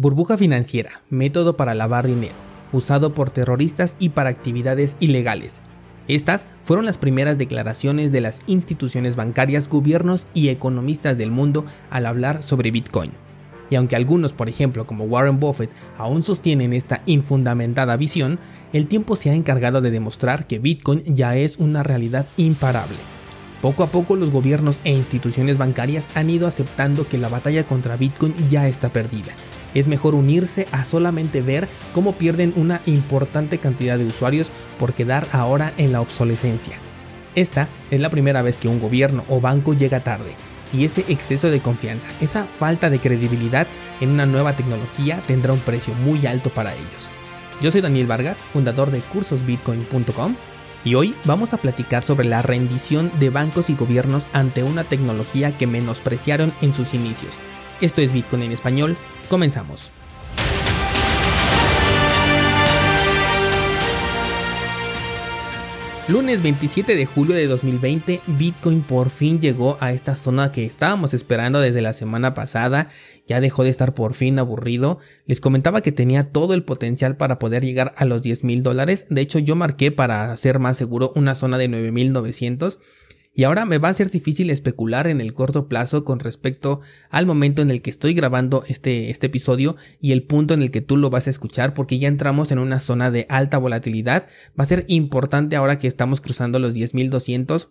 Burbuja financiera, método para lavar dinero, usado por terroristas y para actividades ilegales. Estas fueron las primeras declaraciones de las instituciones bancarias, gobiernos y economistas del mundo al hablar sobre Bitcoin. Y aunque algunos, por ejemplo, como Warren Buffett, aún sostienen esta infundamentada visión, el tiempo se ha encargado de demostrar que Bitcoin ya es una realidad imparable. Poco a poco los gobiernos e instituciones bancarias han ido aceptando que la batalla contra Bitcoin ya está perdida es mejor unirse a solamente ver cómo pierden una importante cantidad de usuarios por quedar ahora en la obsolescencia. Esta es la primera vez que un gobierno o banco llega tarde, y ese exceso de confianza, esa falta de credibilidad en una nueva tecnología tendrá un precio muy alto para ellos. Yo soy Daniel Vargas, fundador de cursosbitcoin.com, y hoy vamos a platicar sobre la rendición de bancos y gobiernos ante una tecnología que menospreciaron en sus inicios. Esto es Bitcoin en español, Comenzamos. Lunes 27 de julio de 2020, Bitcoin por fin llegó a esta zona que estábamos esperando desde la semana pasada, ya dejó de estar por fin aburrido, les comentaba que tenía todo el potencial para poder llegar a los 10 mil dólares, de hecho yo marqué para ser más seguro una zona de 9900 y ahora me va a ser difícil especular en el corto plazo con respecto al momento en el que estoy grabando este, este episodio y el punto en el que tú lo vas a escuchar porque ya entramos en una zona de alta volatilidad. Va a ser importante ahora que estamos cruzando los 10.200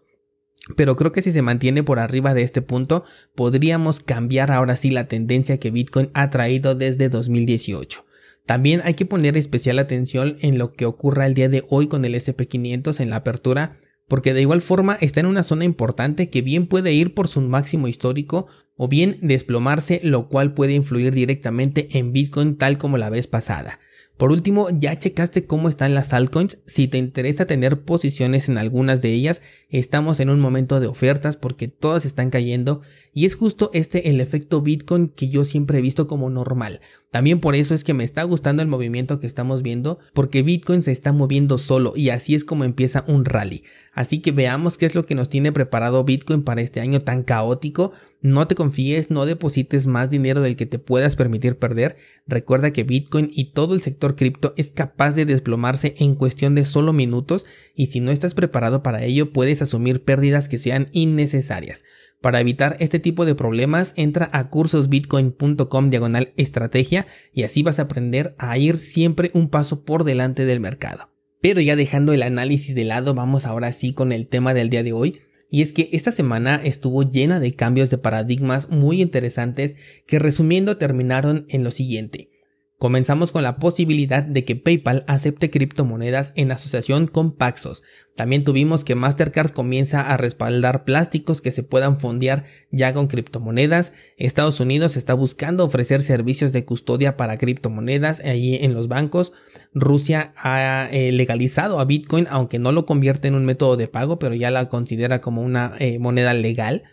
pero creo que si se mantiene por arriba de este punto, podríamos cambiar ahora sí la tendencia que Bitcoin ha traído desde 2018. También hay que poner especial atención en lo que ocurra el día de hoy con el SP500 en la apertura porque de igual forma está en una zona importante que bien puede ir por su máximo histórico o bien desplomarse, lo cual puede influir directamente en Bitcoin tal como la vez pasada. Por último, ya checaste cómo están las altcoins. Si te interesa tener posiciones en algunas de ellas, estamos en un momento de ofertas porque todas están cayendo y es justo este el efecto Bitcoin que yo siempre he visto como normal. También por eso es que me está gustando el movimiento que estamos viendo porque Bitcoin se está moviendo solo y así es como empieza un rally. Así que veamos qué es lo que nos tiene preparado Bitcoin para este año tan caótico no te confíes, no deposites más dinero del que te puedas permitir perder. Recuerda que Bitcoin y todo el sector cripto es capaz de desplomarse en cuestión de solo minutos y si no estás preparado para ello puedes asumir pérdidas que sean innecesarias. Para evitar este tipo de problemas, entra a cursosbitcoin.com diagonal estrategia y así vas a aprender a ir siempre un paso por delante del mercado. Pero ya dejando el análisis de lado, vamos ahora sí con el tema del día de hoy, y es que esta semana estuvo llena de cambios de paradigmas muy interesantes que resumiendo terminaron en lo siguiente. Comenzamos con la posibilidad de que PayPal acepte criptomonedas en asociación con Paxos. También tuvimos que Mastercard comienza a respaldar plásticos que se puedan fondear ya con criptomonedas. Estados Unidos está buscando ofrecer servicios de custodia para criptomonedas allí en los bancos. Rusia ha eh, legalizado a Bitcoin, aunque no lo convierte en un método de pago, pero ya la considera como una eh, moneda legal.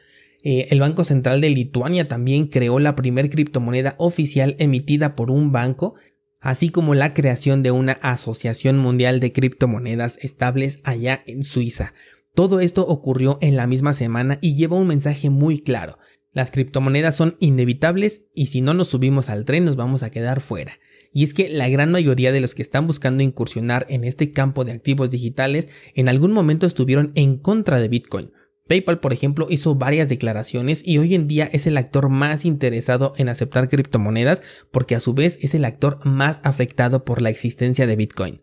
Eh, el Banco Central de Lituania también creó la primer criptomoneda oficial emitida por un banco, así como la creación de una Asociación Mundial de Criptomonedas estables allá en Suiza. Todo esto ocurrió en la misma semana y lleva un mensaje muy claro. Las criptomonedas son inevitables y si no nos subimos al tren nos vamos a quedar fuera. Y es que la gran mayoría de los que están buscando incursionar en este campo de activos digitales en algún momento estuvieron en contra de Bitcoin PayPal, por ejemplo, hizo varias declaraciones y hoy en día es el actor más interesado en aceptar criptomonedas porque a su vez es el actor más afectado por la existencia de Bitcoin.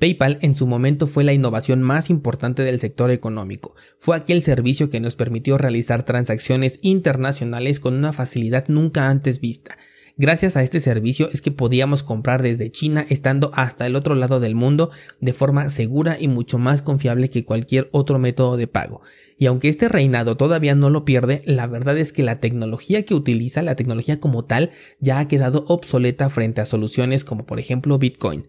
PayPal en su momento fue la innovación más importante del sector económico. Fue aquel servicio que nos permitió realizar transacciones internacionales con una facilidad nunca antes vista. Gracias a este servicio es que podíamos comprar desde China estando hasta el otro lado del mundo de forma segura y mucho más confiable que cualquier otro método de pago. Y aunque este reinado todavía no lo pierde, la verdad es que la tecnología que utiliza, la tecnología como tal, ya ha quedado obsoleta frente a soluciones como por ejemplo Bitcoin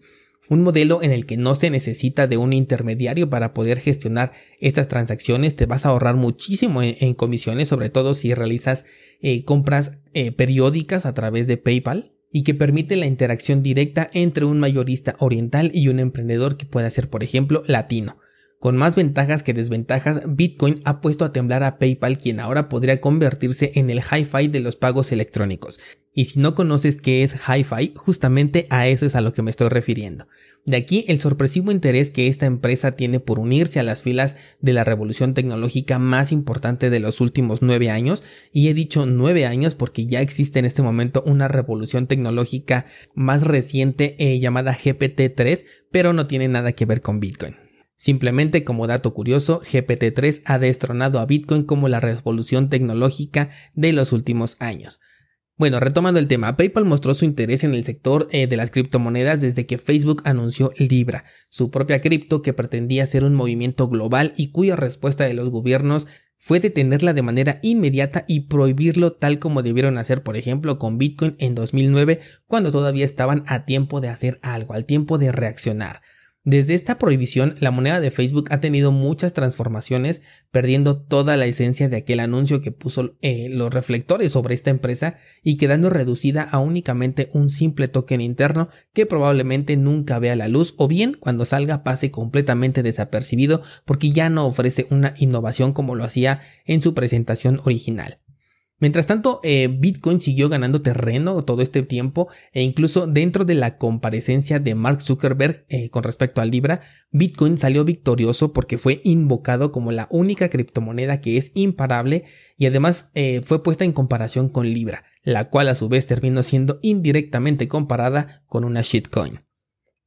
un modelo en el que no se necesita de un intermediario para poder gestionar estas transacciones, te vas a ahorrar muchísimo en, comisiones, sobre todo si realizas eh, compras eh, periódicas a través de PayPal y que permite la interacción directa entre un mayorista oriental y un emprendedor que pueda ser, por ejemplo, latino. Con más ventajas que desventajas, Bitcoin ha puesto a temblar a PayPal, quien ahora podría convertirse en el hi-fi de los pagos electrónicos. Y si no conoces qué es hi-fi, justamente a eso es a lo que me estoy refiriendo. De aquí el sorpresivo interés que esta empresa tiene por unirse a las filas de la revolución tecnológica más importante de los últimos nueve años, y he dicho nueve años porque ya existe en este momento una revolución tecnológica más reciente eh, llamada GPT-3, pero no tiene nada que ver con Bitcoin. Simplemente como dato curioso, GPT-3 ha destronado a Bitcoin como la revolución tecnológica de los últimos años. Bueno, retomando el tema, PayPal mostró su interés en el sector eh, de las criptomonedas desde que Facebook anunció Libra, su propia cripto que pretendía ser un movimiento global y cuya respuesta de los gobiernos fue detenerla de manera inmediata y prohibirlo tal como debieron hacer, por ejemplo, con Bitcoin en 2009, cuando todavía estaban a tiempo de hacer algo, al tiempo de reaccionar. Desde esta prohibición, la moneda de Facebook ha tenido muchas transformaciones, perdiendo toda la esencia de aquel anuncio que puso eh, los reflectores sobre esta empresa y quedando reducida a únicamente un simple token interno que probablemente nunca vea la luz o bien cuando salga pase completamente desapercibido porque ya no ofrece una innovación como lo hacía en su presentación original. Mientras tanto, eh, Bitcoin siguió ganando terreno todo este tiempo e incluso dentro de la comparecencia de Mark Zuckerberg eh, con respecto a Libra, Bitcoin salió victorioso porque fue invocado como la única criptomoneda que es imparable y además eh, fue puesta en comparación con Libra, la cual a su vez terminó siendo indirectamente comparada con una shitcoin.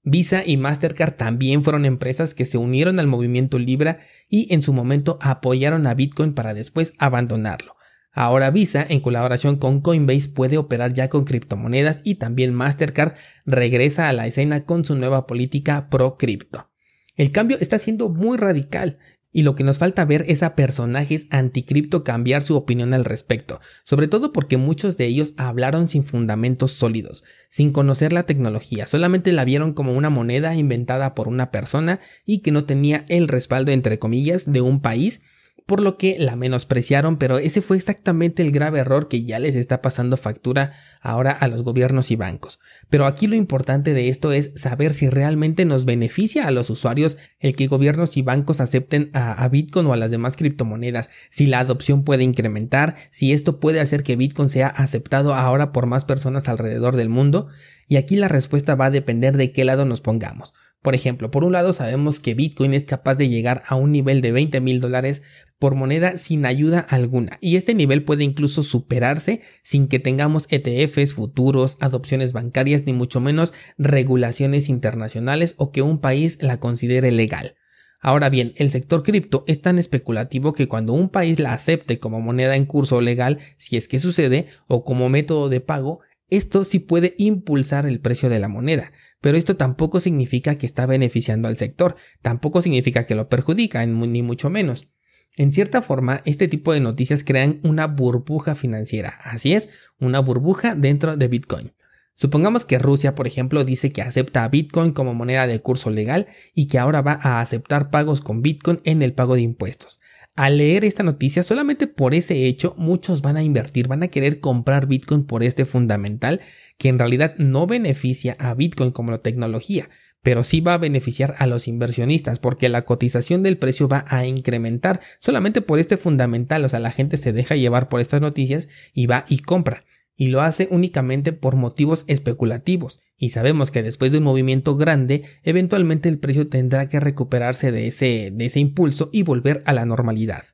Visa y Mastercard también fueron empresas que se unieron al movimiento Libra y en su momento apoyaron a Bitcoin para después abandonarlo. Ahora Visa, en colaboración con Coinbase, puede operar ya con criptomonedas y también Mastercard regresa a la escena con su nueva política pro cripto. El cambio está siendo muy radical y lo que nos falta ver es a personajes anticripto cambiar su opinión al respecto, sobre todo porque muchos de ellos hablaron sin fundamentos sólidos, sin conocer la tecnología, solamente la vieron como una moneda inventada por una persona y que no tenía el respaldo entre comillas de un país por lo que la menospreciaron, pero ese fue exactamente el grave error que ya les está pasando factura ahora a los gobiernos y bancos. Pero aquí lo importante de esto es saber si realmente nos beneficia a los usuarios el que gobiernos y bancos acepten a, Bitcoin o a las demás criptomonedas, si la adopción puede incrementar, si esto puede hacer que Bitcoin sea aceptado ahora por más personas alrededor del mundo, y aquí la respuesta va a depender de qué lado nos pongamos. Por ejemplo, por un lado sabemos que Bitcoin es capaz de llegar a un nivel de 20 mil dólares por moneda sin ayuda alguna y este nivel puede incluso superarse sin que tengamos ETFs, futuros, adopciones bancarias ni mucho menos regulaciones internacionales o que un país la considere legal. Ahora bien, el sector cripto es tan especulativo que cuando un país la acepte como moneda en curso legal, si es que sucede, o como método de pago, esto sí puede impulsar el precio de la moneda. Pero esto tampoco significa que está beneficiando al sector, tampoco significa que lo perjudica, ni mucho menos. En cierta forma, este tipo de noticias crean una burbuja financiera, así es, una burbuja dentro de Bitcoin. Supongamos que Rusia, por ejemplo, dice que acepta a Bitcoin como moneda de curso legal y que ahora va a aceptar pagos con Bitcoin en el pago de impuestos. Al leer esta noticia, solamente por ese hecho, muchos van a invertir, van a querer comprar Bitcoin por este fundamental que en realidad no beneficia a Bitcoin como tecnología, pero sí va a beneficiar a los inversionistas porque la cotización del precio va a incrementar solamente por este fundamental, o sea, la gente se deja llevar por estas noticias y va y compra y lo hace únicamente por motivos especulativos, y sabemos que después de un movimiento grande, eventualmente el precio tendrá que recuperarse de ese, de ese impulso y volver a la normalidad.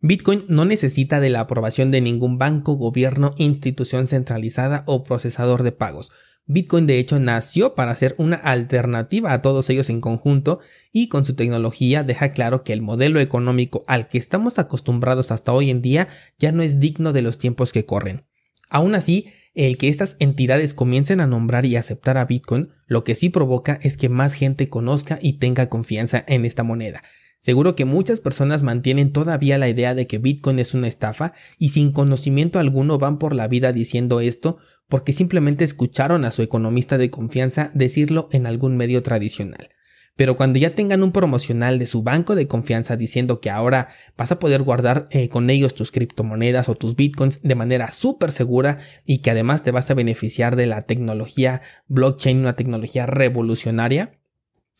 Bitcoin no necesita de la aprobación de ningún banco, gobierno, institución centralizada o procesador de pagos. Bitcoin de hecho nació para ser una alternativa a todos ellos en conjunto y con su tecnología deja claro que el modelo económico al que estamos acostumbrados hasta hoy en día ya no es digno de los tiempos que corren. Aún así, el que estas entidades comiencen a nombrar y aceptar a Bitcoin, lo que sí provoca es que más gente conozca y tenga confianza en esta moneda. Seguro que muchas personas mantienen todavía la idea de que Bitcoin es una estafa y sin conocimiento alguno van por la vida diciendo esto porque simplemente escucharon a su economista de confianza decirlo en algún medio tradicional. Pero cuando ya tengan un promocional de su banco de confianza diciendo que ahora vas a poder guardar eh, con ellos tus criptomonedas o tus bitcoins de manera súper segura y que además te vas a beneficiar de la tecnología blockchain, una tecnología revolucionaria,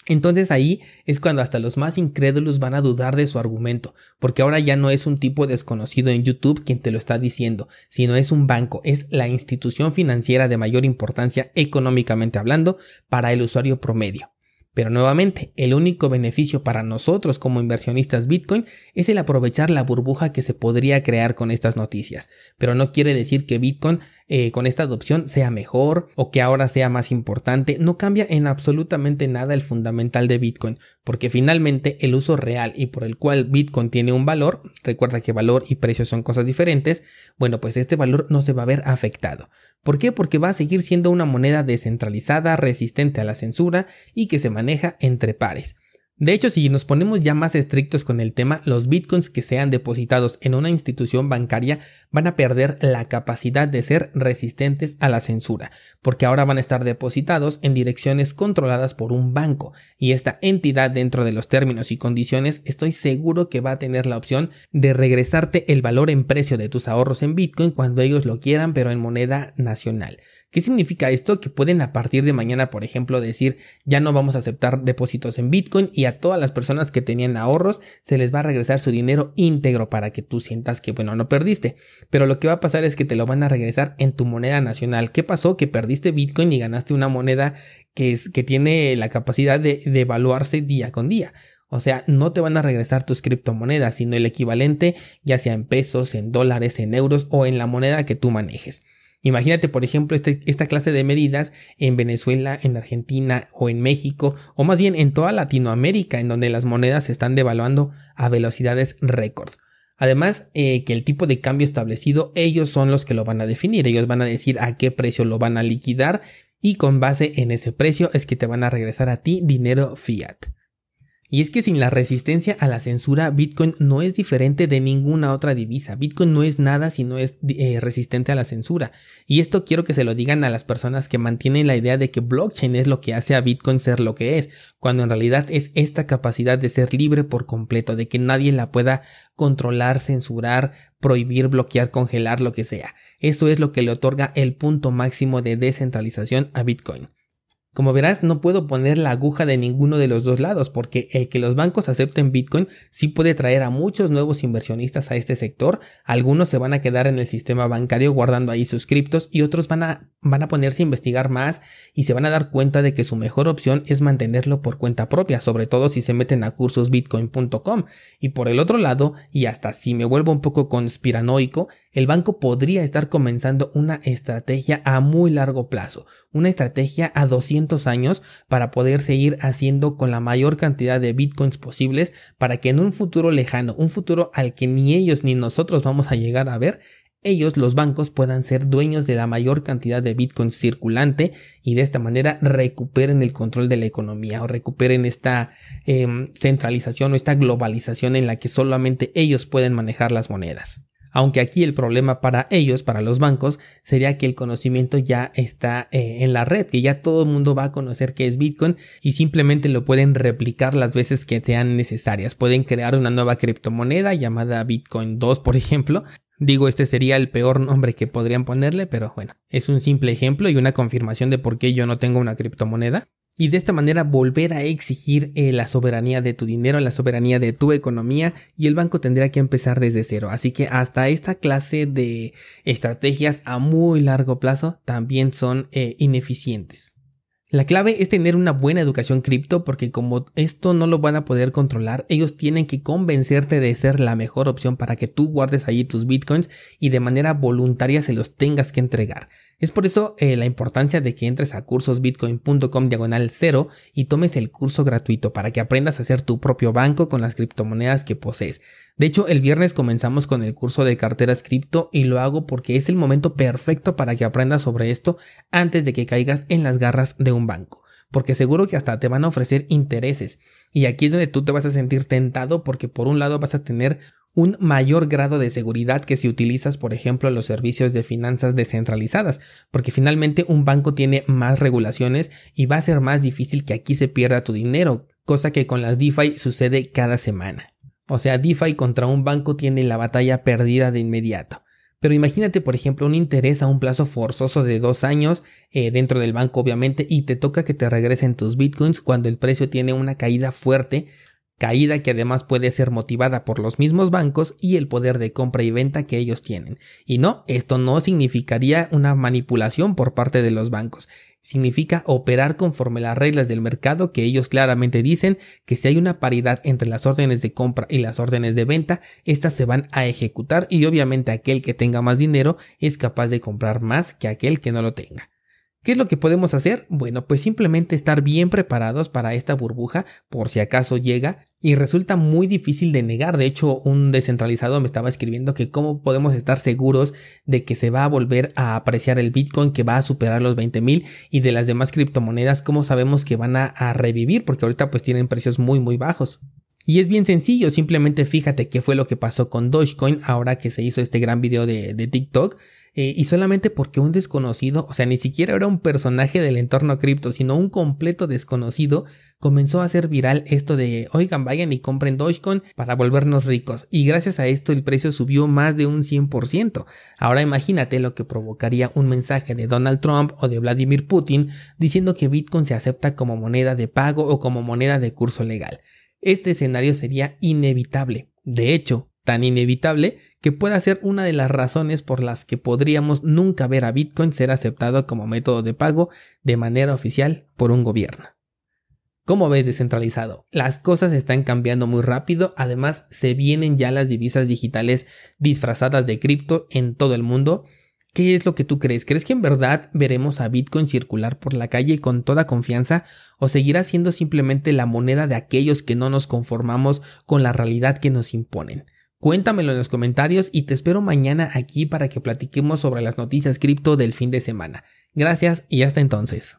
Entonces ahí es cuando hasta los más incrédulos van a dudar de su argumento, porque ahora ya no es un tipo desconocido en YouTube quien te lo está diciendo, sino es un banco, es la institución financiera de mayor importancia económicamente hablando para el usuario promedio. Pero nuevamente, el único beneficio para nosotros como inversionistas Bitcoin es el aprovechar la burbuja que se podría crear con estas noticias. Pero no quiere decir que Bitcoin eh, con esta adopción sea mejor o que ahora sea más importante. No cambia en absolutamente nada el fundamental de Bitcoin, porque finalmente el uso real y por el cual Bitcoin tiene un valor, recuerda que valor y precio son cosas diferentes, bueno, pues este valor no se va a ver afectado. ¿Por qué? Porque va a seguir siendo una moneda descentralizada, resistente a la censura y que se maneja entre pares. De hecho, si nos ponemos ya más estrictos con el tema, los bitcoins que sean depositados en una institución bancaria van a perder la capacidad de ser resistentes a la censura, porque ahora van a estar depositados en direcciones controladas por un banco, y esta entidad dentro de los términos y condiciones estoy seguro que va a tener la opción de regresarte el valor en precio de tus ahorros en bitcoin cuando ellos lo quieran, pero en moneda nacional. ¿Qué significa esto? Que pueden a partir de mañana, por ejemplo, decir ya no vamos a aceptar depósitos en Bitcoin y a todas las personas que tenían ahorros se les va a regresar su dinero íntegro para que tú sientas que, bueno, no perdiste. Pero lo que va a pasar es que te lo van a regresar en tu moneda nacional. ¿Qué pasó? Que perdiste Bitcoin y ganaste una moneda que, es, que tiene la capacidad de, de evaluarse día con día. O sea, no te van a regresar tus criptomonedas, sino el equivalente, ya sea en pesos, en dólares, en euros o en la moneda que tú manejes. Imagínate, por ejemplo, este, esta clase de medidas en Venezuela, en Argentina o en México, o más bien en toda Latinoamérica, en donde las monedas se están devaluando a velocidades récord. Además, eh, que el tipo de cambio establecido, ellos son los que lo van a definir, ellos van a decir a qué precio lo van a liquidar y con base en ese precio es que te van a regresar a ti dinero fiat. Y es que sin la resistencia a la censura, Bitcoin no es diferente de ninguna otra divisa. Bitcoin no es nada si no es eh, resistente a la censura. Y esto quiero que se lo digan a las personas que mantienen la idea de que blockchain es lo que hace a Bitcoin ser lo que es, cuando en realidad es esta capacidad de ser libre por completo, de que nadie la pueda controlar, censurar, prohibir, bloquear, congelar, lo que sea. Esto es lo que le otorga el punto máximo de descentralización a Bitcoin. Como verás, no puedo poner la aguja de ninguno de los dos lados, porque el que los bancos acepten Bitcoin sí puede traer a muchos nuevos inversionistas a este sector, algunos se van a quedar en el sistema bancario guardando ahí sus criptos y otros van a, van a ponerse a investigar más y se van a dar cuenta de que su mejor opción es mantenerlo por cuenta propia, sobre todo si se meten a cursosbitcoin.com. Y por el otro lado, y hasta si me vuelvo un poco conspiranoico, el banco podría estar comenzando una estrategia a muy largo plazo, una estrategia a 200 años para poder seguir haciendo con la mayor cantidad de bitcoins posibles para que en un futuro lejano, un futuro al que ni ellos ni nosotros vamos a llegar a ver, ellos, los bancos, puedan ser dueños de la mayor cantidad de bitcoins circulante y de esta manera recuperen el control de la economía o recuperen esta em, centralización o esta globalización en la que solamente ellos pueden manejar las monedas aunque aquí el problema para ellos, para los bancos, sería que el conocimiento ya está eh, en la red, que ya todo el mundo va a conocer qué es Bitcoin y simplemente lo pueden replicar las veces que sean necesarias. Pueden crear una nueva criptomoneda llamada Bitcoin 2, por ejemplo, Digo, este sería el peor nombre que podrían ponerle, pero bueno, es un simple ejemplo y una confirmación de por qué yo no tengo una criptomoneda y de esta manera volver a exigir eh, la soberanía de tu dinero, la soberanía de tu economía y el banco tendría que empezar desde cero. Así que hasta esta clase de estrategias a muy largo plazo también son eh, ineficientes. La clave es tener una buena educación cripto porque como esto no lo van a poder controlar, ellos tienen que convencerte de ser la mejor opción para que tú guardes allí tus bitcoins y de manera voluntaria se los tengas que entregar. Es por eso eh, la importancia de que entres a cursosbitcoin.com diagonal cero y tomes el curso gratuito para que aprendas a hacer tu propio banco con las criptomonedas que posees. De hecho, el viernes comenzamos con el curso de carteras cripto y lo hago porque es el momento perfecto para que aprendas sobre esto antes de que caigas en las garras de un banco. Porque seguro que hasta te van a ofrecer intereses. Y aquí es donde tú te vas a sentir tentado porque por un lado vas a tener un mayor grado de seguridad que si utilizas, por ejemplo, los servicios de finanzas descentralizadas, porque finalmente un banco tiene más regulaciones y va a ser más difícil que aquí se pierda tu dinero, cosa que con las DeFi sucede cada semana. O sea, DeFi contra un banco tiene la batalla perdida de inmediato. Pero imagínate, por ejemplo, un interés a un plazo forzoso de dos años eh, dentro del banco, obviamente, y te toca que te regresen tus bitcoins cuando el precio tiene una caída fuerte, caída que además puede ser motivada por los mismos bancos y el poder de compra y venta que ellos tienen. Y no, esto no significaría una manipulación por parte de los bancos significa operar conforme las reglas del mercado que ellos claramente dicen que si hay una paridad entre las órdenes de compra y las órdenes de venta, estas se van a ejecutar y obviamente aquel que tenga más dinero es capaz de comprar más que aquel que no lo tenga. ¿Qué es lo que podemos hacer? Bueno, pues simplemente estar bien preparados para esta burbuja por si acaso llega y resulta muy difícil de negar. De hecho, un descentralizado me estaba escribiendo que cómo podemos estar seguros de que se va a volver a apreciar el Bitcoin, que va a superar los 20 mil y de las demás criptomonedas, cómo sabemos que van a, revivir, porque ahorita pues tienen precios muy muy bajos. Y es bien sencillo, simplemente fíjate qué fue lo que pasó con Dogecoin ahora que se hizo este gran video de, de TikTok. Eh, y solamente porque un desconocido, o sea, ni siquiera era un personaje del entorno cripto, sino un completo desconocido, comenzó a hacer viral esto de, oigan, vayan y compren Dogecoin para volvernos ricos. Y gracias a esto el precio subió más de un 100%. Ahora imagínate lo que provocaría un mensaje de Donald Trump o de Vladimir Putin diciendo que Bitcoin se acepta como moneda de pago o como moneda de curso legal. Este escenario sería inevitable. De hecho, tan inevitable que pueda ser una de las razones por las que podríamos nunca ver a Bitcoin ser aceptado como método de pago de manera oficial por un gobierno. ¿Cómo ves descentralizado? Las cosas están cambiando muy rápido, además se vienen ya las divisas digitales disfrazadas de cripto en todo el mundo. ¿Qué es lo que tú crees? ¿Crees que en verdad veremos a Bitcoin circular por la calle con toda confianza o seguirá siendo simplemente la moneda de aquellos que no nos conformamos con la realidad que nos imponen? Cuéntamelo en los comentarios y te espero mañana aquí para que platiquemos sobre las noticias cripto del fin de semana. Gracias y hasta entonces.